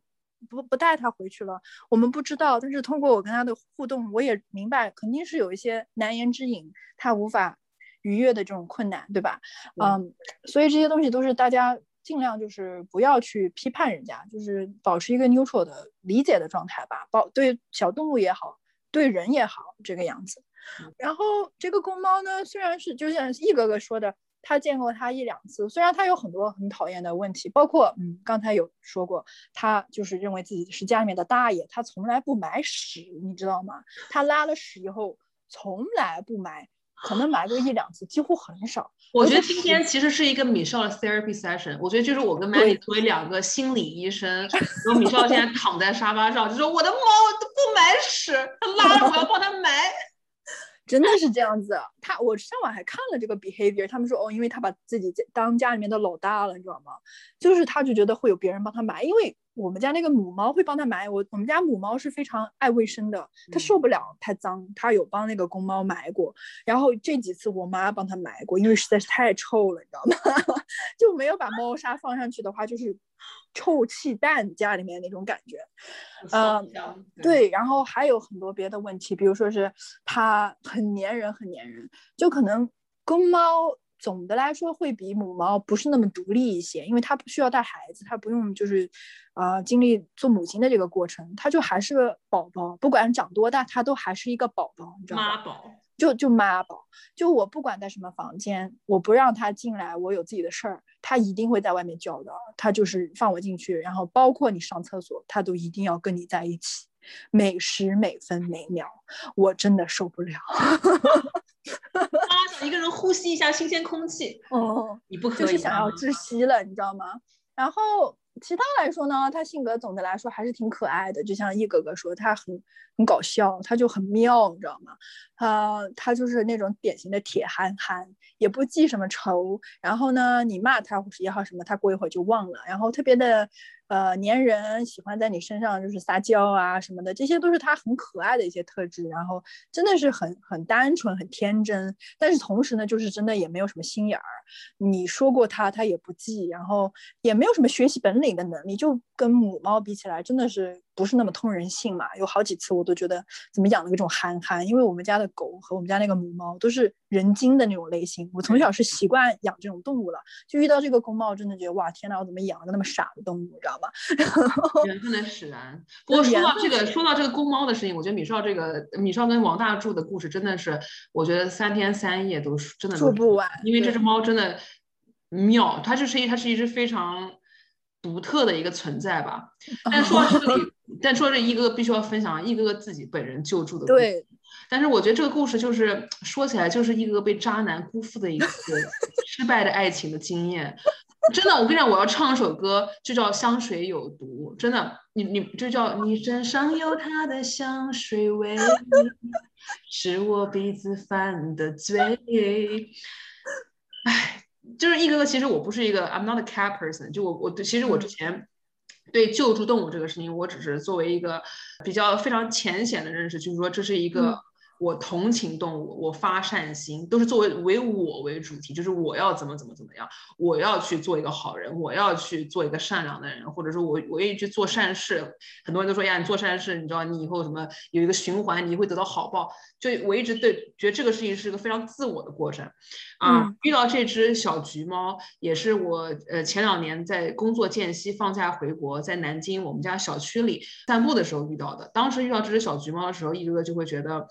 不不带它回去了？我们不知道。但是通过我跟它的互动，我也明白，肯定是有一些难言之隐，他无法逾越的这种困难，对吧？嗯，所以这些东西都是大家尽量就是不要去批判人家，就是保持一个 neutral 的理解的状态吧。保对小动物也好。对人也好，这个样子。然后这个公猫呢，虽然是就像易哥哥说的，他见过他一两次，虽然他有很多很讨厌的问题，包括嗯，刚才有说过，他就是认为自己是家里面的大爷，他从来不埋屎，你知道吗？他拉了屎以后，从来不买。可能买过一两次，几乎很少。我觉得今天其实是一个米少的 therapy session。我觉得就是我跟 Maggie 作为两个心理医生，然后米少现在躺在沙发上，就说我的猫都不买屎，它拉了我要帮它埋。真的是这样子。他我上网还看了这个 behavior，他们说哦，因为他把自己当家里面的老大了，你知道吗？就是他就觉得会有别人帮他埋，因为。我们家那个母猫会帮他埋，我我们家母猫是非常爱卫生的，它受不了太脏，它有帮那个公猫埋过，然后这几次我妈帮它埋过，因为实在是太臭了，你知道吗？就没有把猫砂放上去的话，就是臭气弹家里面那种感觉，嗯，对，然后还有很多别的问题，比如说是它很粘人，很粘人，就可能公猫。总的来说会比母猫不是那么独立一些，因为它不需要带孩子，它不用就是，呃，经历做母亲的这个过程，它就还是个宝宝，不管长多大，它都还是一个宝宝，你知道吗？妈宝，就就妈宝，就我不管在什么房间，我不让他进来，我有自己的事儿，他一定会在外面叫的，他就是放我进去，然后包括你上厕所，他都一定要跟你在一起，每时每分每秒，我真的受不了。啊，想一个人呼吸一下新鲜空气。哦，你不可以，就是想要窒息了，你知道吗？然后其他来说呢，他性格总的来说还是挺可爱的，就像一哥哥说，他很很搞笑，他就很妙，你知道吗？他他就是那种典型的铁憨憨，也不记什么仇。然后呢，你骂他也好什么，他过一会儿就忘了。然后特别的。呃，粘人，喜欢在你身上就是撒娇啊什么的，这些都是它很可爱的一些特质。然后真的是很很单纯、很天真，但是同时呢，就是真的也没有什么心眼儿。你说过它，它也不记，然后也没有什么学习本领的能力，就跟母猫比起来，真的是。不是那么通人性嘛？有好几次我都觉得怎么养了个这种憨憨，因为我们家的狗和我们家那个母猫都是人精的那种类型。我从小是习惯养这种动物了，就遇到这个公猫，真的觉得哇天哪，我怎么养了个那么傻的动物，你知道吗？缘分的使然。不过说到这个，说到这个公猫的事情，我觉得米少这个米少跟王大柱的故事真的是，我觉得三天三夜都真的说不完，因为这只猫真的妙，它就是一它是一只非常。独特的一个存在吧，但说到这里，但说这一个个必须要分享一个个自己本人救助的故事。但是我觉得这个故事就是说起来就是一个个被渣男辜负的一个 失败的爱情的经验。真的，我跟你讲，我要唱一首歌，就叫《香水有毒》。真的，你你就叫你身上有他的香水味，是我鼻子犯的罪。哎。就是一个个，其实我不是一个 I'm not a cat person，就我我对其实我之前对救助动物这个事情，我只是作为一个比较非常浅显的认识，就是说这是一个。我同情动物，我发善心，都是作为为我为主题，就是我要怎么怎么怎么样，我要去做一个好人，我要去做一个善良的人，或者说我我愿意去做善事。很多人都说呀，你做善事，你知道你以后什么有一个循环，你会得到好报。就我一直对觉得这个事情是一个非常自我的过程啊。遇到这只小橘猫，也是我呃前两年在工作间隙放假回国，在南京我们家小区里散步的时候遇到的。当时遇到这只小橘猫的时候，一个个就会觉得。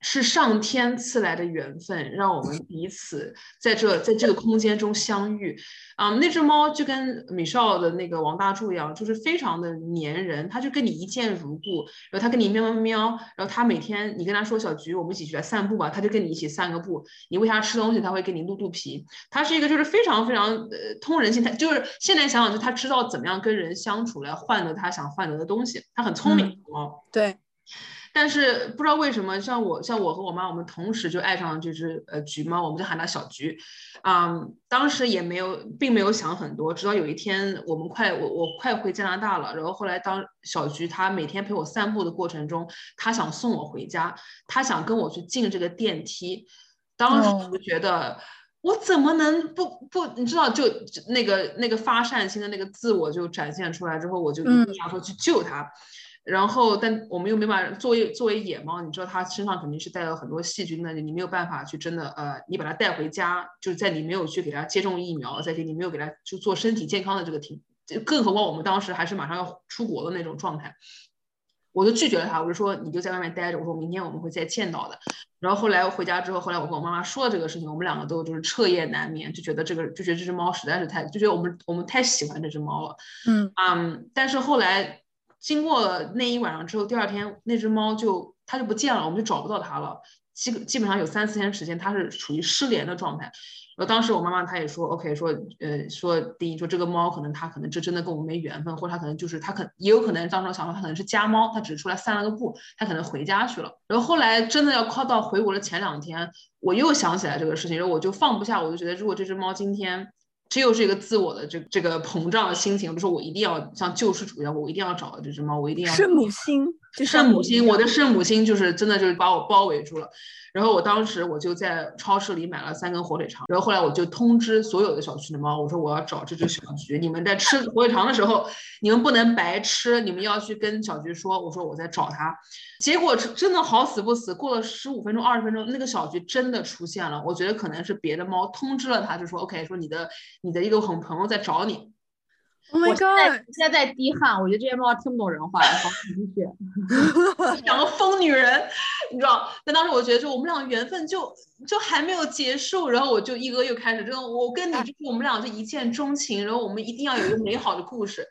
是上天赐来的缘分，让我们彼此在这在这个空间中相遇。啊，那只猫就跟米少的那个王大柱一样，就是非常的粘人，它就跟你一见如故。然后它跟你喵喵喵，然后它每天你跟它说小菊，我们一起去来散步吧，它就跟你一起散个步。你喂它吃东西，它会给你撸肚皮。它是一个就是非常非常呃通人性，它就是现在想想，就它知道怎么样跟人相处来换得它想换得的东西。它很聪明，猫。对。但是不知道为什么，像我像我和我妈，我们同时就爱上了这只呃橘猫，我们就喊它小橘。嗯，当时也没有，并没有想很多，直到有一天我们快我我快回加拿大了，然后后来当小橘它每天陪我散步的过程中，它想送我回家，它想跟我去进这个电梯。当时我就觉得，我怎么能不不？你知道，就那个那个发善心的那个自我就展现出来之后，我就一定要说去救它。然后，但我们又没办法作为作为野猫，你知道它身上肯定是带有很多细菌的，你没有办法去真的呃，你把它带回家，就是在你没有去给它接种疫苗，在给你没有给它去做身体健康的这个情，更何况我们当时还是马上要出国的那种状态，我就拒绝了他，我就说你就在外面待着，我说明天我们会再见到的。然后后来回家之后，后来我跟我妈妈说了这个事情，我们两个都就是彻夜难眠，就觉得这个就觉得这只猫实在是太，就觉得我们我们太喜欢这只猫了，嗯嗯，但是后来。经过那一晚上之后，第二天那只猫就它就不见了，我们就找不到它了。基基本上有三四天时间，它是处于失联的状态。然后当时我妈妈她也说，OK，说呃说第一说这个猫可能它可能这真的跟我们没缘分，或者它可能就是它可也有可能当时想说它可能是家猫，它只是出来散了个步，它可能回家去了。然后后来真的要靠到回国的前两天，我又想起来这个事情，然后我就放不下，我就觉得如果这只猫今天。这又是一个自我的这这个膨胀的心情，比如说我一定要像救世主一样，我一定要找到这只猫，我一定要圣母心，圣母心，我的圣母心就是真的就是把我包围住了。然后我当时我就在超市里买了三根火腿肠，然后后来我就通知所有的小区的猫，我说我要找这只小菊，你们在吃火腿肠的时候，你们不能白吃，你们要去跟小菊说，我说我在找它。结果真的好死不死，过了十五分钟、二十分钟，那个小菊真的出现了。我觉得可能是别的猫通知了它，就说 OK，说你的你的一个朋朋友在找你。Oh my god！现在在滴汗，我觉得这些猫听不懂人话，好理解。两个疯女人，你知道？但当时我觉得，就我们俩缘分就就还没有结束，然后我就一哥又开始，真的我跟你就是我们俩就一见钟情，然后我们一定要有一个美好的故事。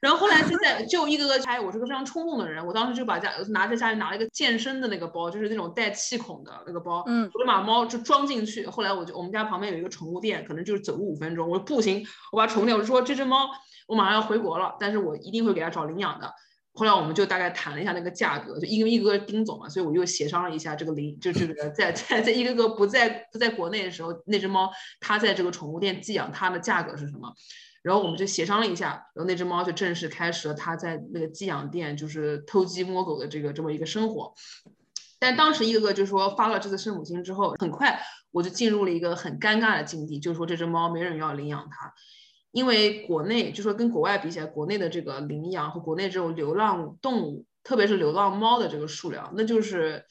然后后来就在就一个个拆，我是个非常冲动的人，我当时就把家拿在家里拿了一个健身的那个包，就是那种带气孔的那个包，嗯，我就把猫就装进去。后来我就我们家旁边有一个宠物店，可能就是走路五分钟，我说不行，我把宠物店，我就说这只猫我马上要回国了，但是我一定会给它找领养的。后来我们就大概谈了一下那个价格，就因为一个个丁总嘛，所以我又协商了一下这个领，就这个在在在一个个不在不在国内的时候，那只猫它在这个宠物店寄养，它的价格是什么？然后我们就协商了一下，然后那只猫就正式开始了它在那个寄养店就是偷鸡摸狗的这个这么一个生活。但当时一个个就说发了这次圣母心之后，很快我就进入了一个很尴尬的境地，就是说这只猫没人要领养它，因为国内就说跟国外比起来，国内的这个领养和国内这种流浪动物，特别是流浪猫的这个数量，那就是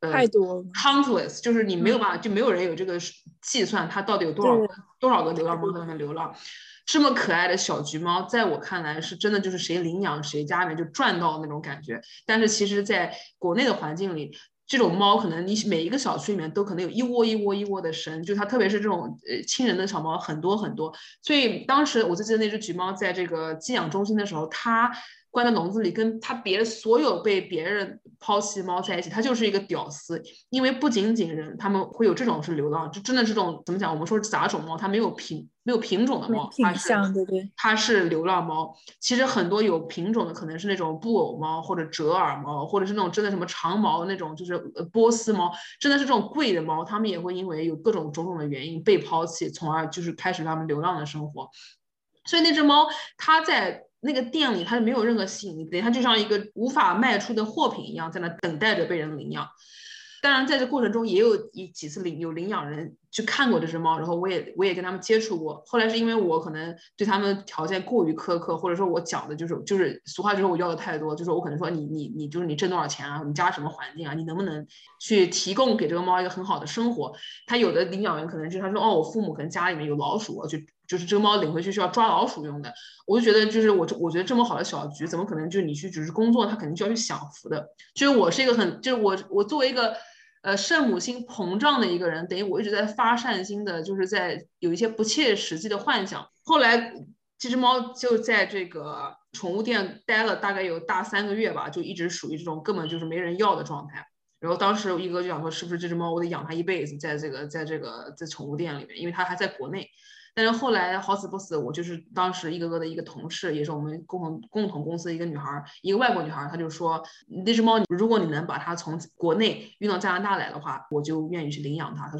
太多，countless，就是你没有办法，就没有人有这个计算它到底有多少多少个流浪猫在流浪。这么可爱的小橘猫，在我看来是真的，就是谁领养谁家里面就赚到那种感觉。但是其实，在国内的环境里，这种猫可能你每一个小区里面都可能有一窝一窝一窝的生，就它特别是这种呃亲人的小猫很多很多。所以当时我就记得那只橘猫在这个寄养中心的时候，它关在笼子里，跟他别的所有被别人抛弃猫在一起，他就是一个屌丝。因为不仅仅人他们会有这种是流浪，就真的是这种怎么讲？我们说杂种猫，它没有品没有品种的猫，它是对对，它是流浪猫。其实很多有品种的可能是那种布偶猫或者折耳猫，或者是那种真的什么长毛那种，就是波斯猫，真的是这种贵的猫，它们也会因为有各种种种的原因被抛弃，从而就是开始它们流浪的生活。所以那只猫，它在。那个店里它是没有任何吸引力的，它就像一个无法卖出的货品一样，在那等待着被人领养。当然，在这过程中也有一几次领有领养人去看过这只猫，然后我也我也跟他们接触过。后来是因为我可能对他们条件过于苛刻，或者说我讲的就是就是俗话就是我要的太多，就是我可能说你你你就是你挣多少钱啊，你家什么环境啊，你能不能去提供给这个猫一个很好的生活？他有的领养人可能就他说哦，我父母可能家里面有老鼠，我就就是这个猫领回去是要抓老鼠用的。我就觉得就是我我觉得这么好的小局，怎么可能就你去只是工作，它肯定就要去享福的。就是我是一个很就是我我作为一个。呃，圣母心膨胀的一个人，等于我一直在发善心的，就是在有一些不切实际的幻想。后来这只猫就在这个宠物店待了大概有大三个月吧，就一直属于这种根本就是没人要的状态。然后当时一哥就想说，是不是这只猫我得养它一辈子，在这个在这个在宠物店里面，因为它还在国内。但是后来好死不死，我就是当时一个个的一个同事，也是我们共同共同公司一个女孩，一个外国女孩，她就说那只猫，如果你能把它从国内运到加拿大来的话，我就愿意去领养它。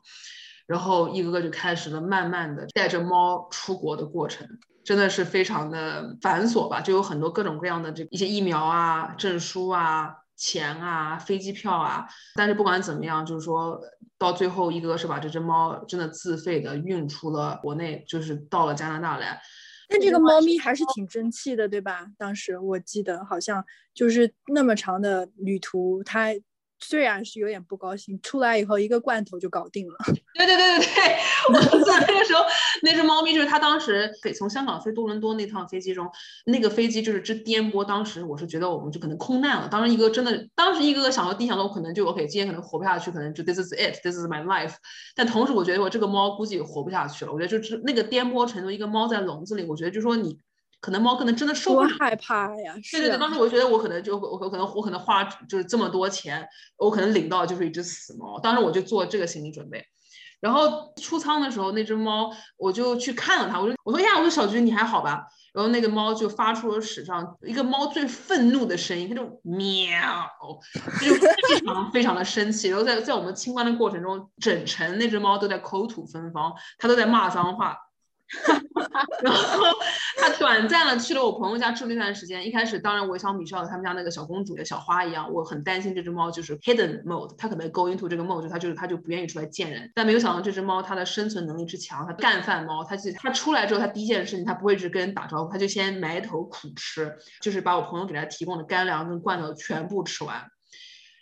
然后一个个就开始了慢慢的带着猫出国的过程，真的是非常的繁琐吧，就有很多各种各样的这一些疫苗啊、证书啊。钱啊，飞机票啊，但是不管怎么样，就是说到最后，一个是把这只猫真的自费的运出了国内，就是到了加拿大来。但这个猫咪还是挺争气的，对吧？当时我记得好像就是那么长的旅途，它。虽然是有点不高兴，出来以后一个罐头就搞定了。对对对对对，我记得那个时候那只猫咪就是它当时飞从香港飞多伦多那趟飞机中，那个飞机就是之颠簸，当时我是觉得我们就可能空难了。当时一个真的，当时一个个想到地想到我可能就 OK，今天可能活不下去，可能就 This is it，This is my life。但同时我觉得我这个猫估计也活不下去了。我觉得就是那个颠簸程度，一个猫在笼子里，我觉得就说你。可能猫可能真的受不了，害怕呀！对对对，当时我觉得我可能就我我可能我可能花就是这么多钱，我可能领到就是一只死猫。当时我就做这个心理准备。然后出仓的时候，那只猫我就去看了它，我说我说呀，我说小菊你还好吧？然后那个猫就发出了史上一个猫最愤怒的声音，它就喵，就非常非常的生气。然后在在我们清关的过程中，整程那只猫都在口吐芬芳，它都在骂脏话。然后他短暂的去了我朋友家住那段时间。一开始，当然我像米少他们家那个小公主的小花一样，我很担心这只猫就是 hidden mode，它可能 go into 这个 mode，它就是它就不愿意出来见人。但没有想到这只猫它的生存能力之强，它干饭猫，它它出来之后，它第一件事情它不会是跟人打招呼，它就先埋头苦吃，就是把我朋友给它提供的干粮跟罐头全部吃完。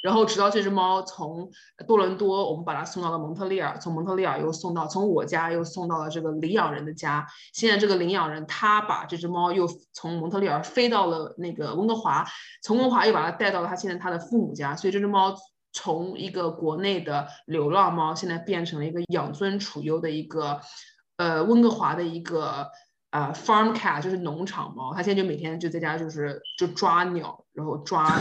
然后直到这只猫从多伦多，我们把它送到了蒙特利尔，从蒙特利尔又送到从我家又送到了这个领养人的家。现在这个领养人他把这只猫又从蒙特利尔飞到了那个温哥华，从温哥华又把它带到了他现在他的父母家。所以这只猫从一个国内的流浪猫，现在变成了一个养尊处优的一个呃温哥华的一个呃 farm cat，就是农场猫。它现在就每天就在家就是就抓鸟，然后抓。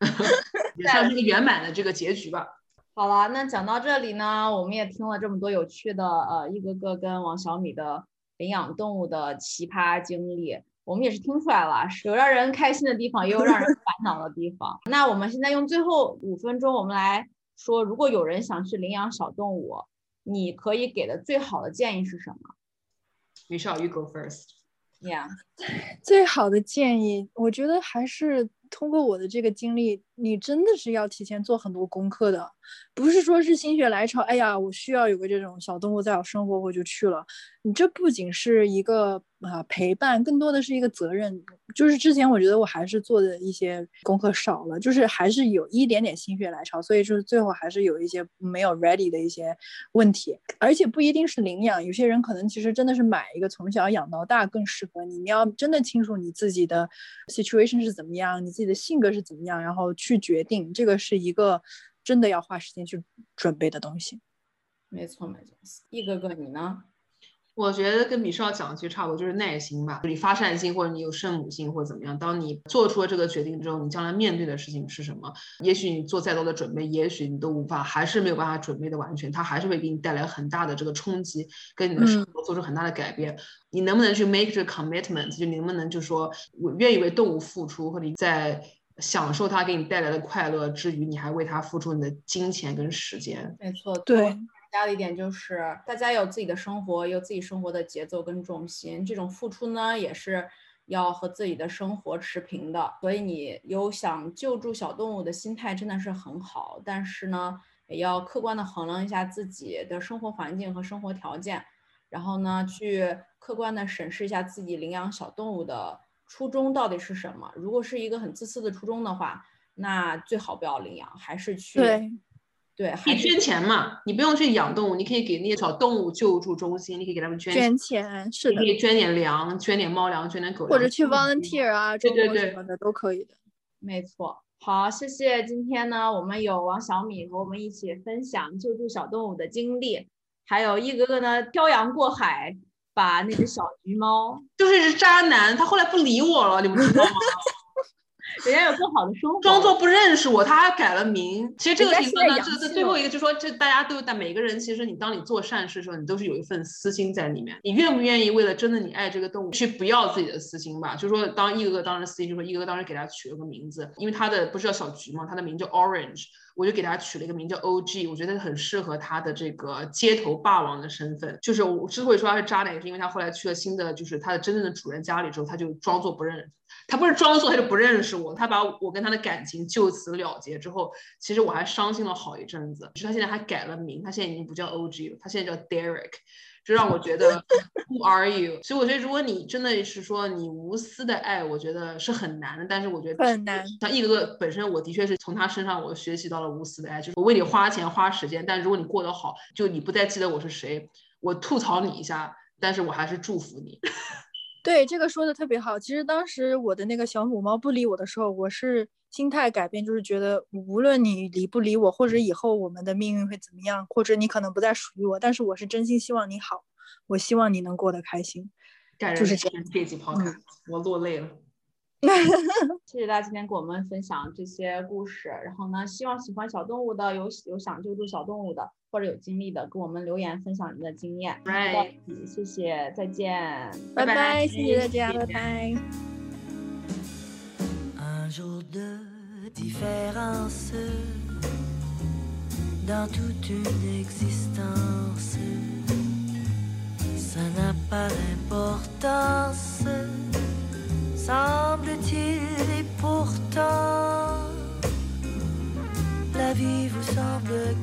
也算是一个圆满的这个结局吧。好了，那讲到这里呢，我们也听了这么多有趣的，呃，一个个跟王小米的领养动物的奇葩经历，我们也是听出来了，有让人开心的地方，也有让人烦恼的地方。那我们现在用最后五分钟，我们来说，如果有人想去领养小动物，你可以给的最好的建议是什么？Michelle, you go first. Yeah，最好的建议，我觉得还是。通过我的这个经历，你真的是要提前做很多功课的，不是说是心血来潮，哎呀，我需要有个这种小动物在我生活，我就去了。你这不仅是一个啊陪伴，更多的是一个责任。就是之前我觉得我还是做的一些功课少了，就是还是有一点点心血来潮，所以说最后还是有一些没有 ready 的一些问题。而且不一定是领养，有些人可能其实真的是买一个从小养到大更适合你。你要真的清楚你自己的 situation 是怎么样，你自己的性格是怎么样，然后去决定。这个是一个真的要花时间去准备的东西。没错没错，一哥哥你呢？我觉得跟米少讲的其实差不多，就是耐心吧。你发善心，或者你有圣母心，或者怎么样。当你做出了这个决定之后，你将来面对的事情是什么？也许你做再多的准备，也许你都无法，还是没有办法准备的完全。它还是会给你带来很大的这个冲击，跟你的生活做出很大的改变。你能不能去 make 这个 commitment？就你能不能就说，我愿意为动物付出，或者在享受它给你带来的快乐之余，你还为它付出你的金钱跟时间？没错，对。加的一点就是，大家有自己的生活，有自己生活的节奏跟重心。这种付出呢，也是要和自己的生活持平的。所以你有想救助小动物的心态，真的是很好。但是呢，也要客观的衡量一下自己的生活环境和生活条件，然后呢，去客观的审视一下自己领养小动物的初衷到底是什么。如果是一个很自私的初衷的话，那最好不要领养，还是去。对，可以捐钱嘛？你不用去养动物，你可以给那些小动物救助中心，你可以给他们捐捐钱，是的，可以捐点粮，捐点猫粮，捐点狗粮，或者去 volunteer 啊，对对对，什么的都可以的。没错，好，谢谢。今天呢，我们有王小米和我们一起分享救助小动物的经历，还有一哥哥呢漂洋过海把那只小 橘猫，就是一只渣男，他后来不理我了，你们知道吗？人家有更好的生活，装作不认识我，他还改了名。其实这个情况呢，这这最后一个就说，这大家都但每个人，其实你当你做善事的时候，你都是有一份私心在里面。你愿不愿意为了真的你爱这个动物，去不要自己的私心吧？就说当一哥哥当时私心，就说一哥哥当时给他取了个名字，因为他的不是叫小菊吗？他的名叫 Orange，我就给他取了一个名叫 OG，我觉得很适合他的这个街头霸王的身份。就是我之所以说他是渣男，也是因为他后来去了新的，就是他的真正的主人家里之后，他就装作不认。他不是装作他就不认识我，他把我跟他的感情就此了结之后，其实我还伤心了好一阵子。其实他现在还改了名，他现在已经不叫 OG 了，他现在叫 Derek，这让我觉得 Who are you？所以我觉得如果你真的是说你无私的爱，我觉得是很难的。但是我觉得很难。像一哥哥本身，我的确是从他身上我学习到了无私的爱，就是我为你花钱花时间，但如果你过得好，就你不再记得我是谁，我吐槽你一下，但是我还是祝福你。对这个说的特别好。其实当时我的那个小母猫不理我的时候，我是心态改变，就是觉得无论你理不理我，或者以后我们的命运会怎么样，或者你可能不再属于我，但是我是真心希望你好，我希望你能过得开心。就是这样，别急抛开，我落泪了。谢谢大家今天给我们分享这些故事。然后呢，希望喜欢小动物的，有有想救助小动物的，或者有经历的，给我们留言分享你的经验。谢谢，再见，拜拜，谢谢大家，拜拜。Semble-t-il, et pourtant, la vie vous semble